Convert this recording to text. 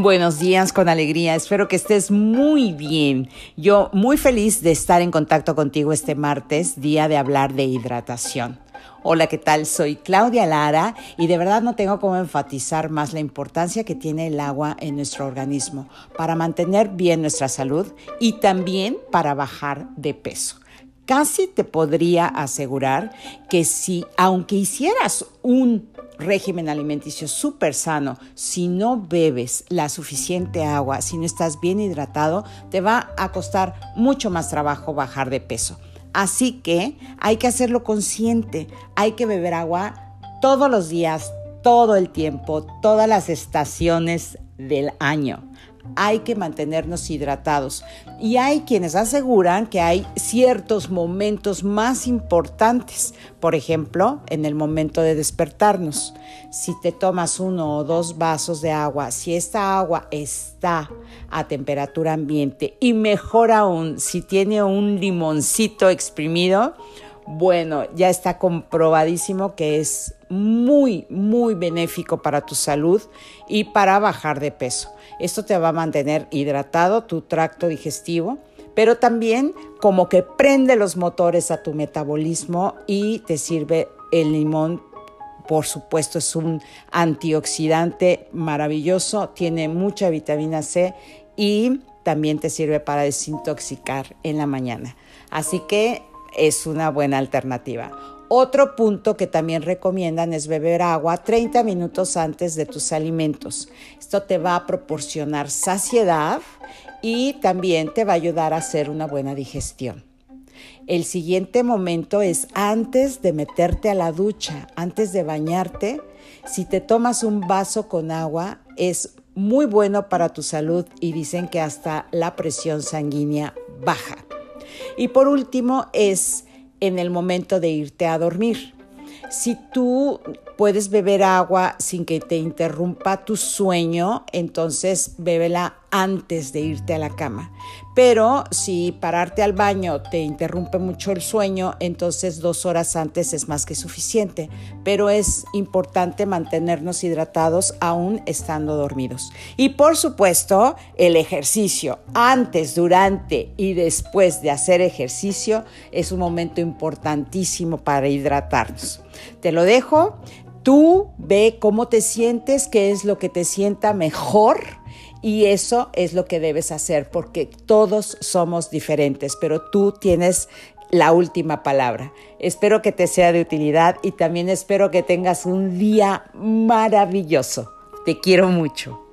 Buenos días con alegría, espero que estés muy bien. Yo muy feliz de estar en contacto contigo este martes, día de hablar de hidratación. Hola, ¿qué tal? Soy Claudia Lara y de verdad no tengo cómo enfatizar más la importancia que tiene el agua en nuestro organismo para mantener bien nuestra salud y también para bajar de peso. Casi te podría asegurar que si, aunque hicieras un régimen alimenticio súper sano, si no bebes la suficiente agua, si no estás bien hidratado, te va a costar mucho más trabajo bajar de peso. Así que hay que hacerlo consciente, hay que beber agua todos los días, todo el tiempo, todas las estaciones del año hay que mantenernos hidratados. Y hay quienes aseguran que hay ciertos momentos más importantes, por ejemplo, en el momento de despertarnos. Si te tomas uno o dos vasos de agua, si esta agua está a temperatura ambiente y mejor aún si tiene un limoncito exprimido, bueno, ya está comprobadísimo que es muy, muy benéfico para tu salud y para bajar de peso. Esto te va a mantener hidratado tu tracto digestivo, pero también como que prende los motores a tu metabolismo y te sirve el limón. Por supuesto, es un antioxidante maravilloso, tiene mucha vitamina C y también te sirve para desintoxicar en la mañana. Así que es una buena alternativa. Otro punto que también recomiendan es beber agua 30 minutos antes de tus alimentos. Esto te va a proporcionar saciedad y también te va a ayudar a hacer una buena digestión. El siguiente momento es antes de meterte a la ducha, antes de bañarte. Si te tomas un vaso con agua, es muy bueno para tu salud y dicen que hasta la presión sanguínea baja. Y por último es en el momento de irte a dormir. Si tú puedes beber agua sin que te interrumpa tu sueño, entonces bébela antes de irte a la cama. Pero si pararte al baño te interrumpe mucho el sueño, entonces dos horas antes es más que suficiente. Pero es importante mantenernos hidratados aún estando dormidos. Y por supuesto, el ejercicio antes, durante y después de hacer ejercicio es un momento importantísimo para hidratarnos. Te lo dejo. Tú ve cómo te sientes, qué es lo que te sienta mejor y eso es lo que debes hacer porque todos somos diferentes, pero tú tienes la última palabra. Espero que te sea de utilidad y también espero que tengas un día maravilloso. Te quiero mucho.